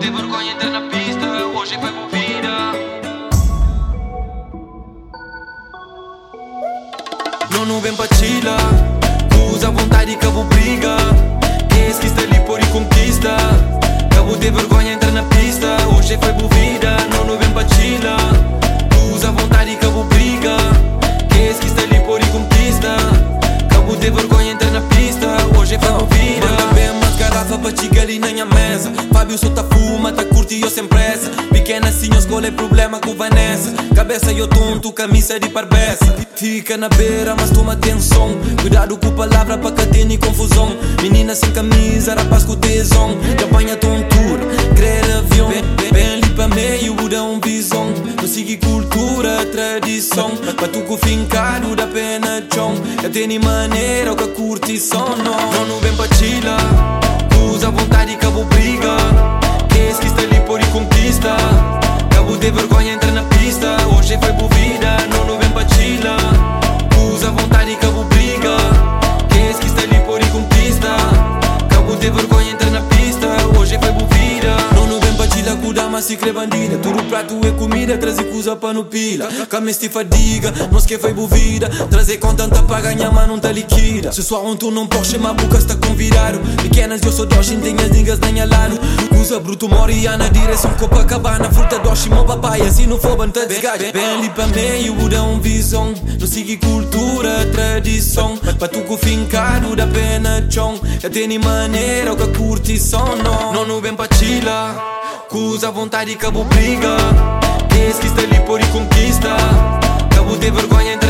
ter vergonha entrar na pista, hoje movida. Não vem batida. Chila, usa vontade que eu briga. Esquece esquista ali por e conquista. Cabo de vergonha entrar na pista, hoje foi bovida. Não vem batida. Chila, usa vontade que eu briga. Esquece esquista ali por e conquista. Cabo de vergonha entrar na pista, hoje foi bovida. Manda bem, mas garrafa pra tigar ali na minha mesa. Fábio, solta. tá fuma, tá curte e eu sem pressa. Pequena assim eu escolho problema com Vanessa. Cabeça eu tonto, camisa de parbeça Fica na beira, mas toma atenção. Cuidado com palavra pra tenha confusão. Menina sem camisa, rapaz com tesão. Que apanha tontura, crer avião. Bem, bem, bem ali pra meio, muda um visão. Não siga cultura, tradição. Pra tu com fincado da pena chão. Tem maneira, ou que curtição Não, não, não vem pra chila se crê bandida. Tudo prato é comida, trazer coisa pra no pila. Cama este fadiga, nós que foi bovida. Trazer com tanta pra ganhar, mas não tá liquida. Se só um tu não pode chamar boca está convidado Pequenas eu sou doce, tem as niggas nem alado Usa bruto, Moriana, direção. Copacabana Fruta doce, mo papaya, se não for banta desgaste. Bem ali pra meio, muda um visão. Não siga cultura, tradição. Pra tu com fincado da pena chão. Já tem maneira, ou que curtição não. Não, não vem pra chila Cusa vontade, cabo briga. Quem esquista ali por e conquista. Cabo de vergonha entra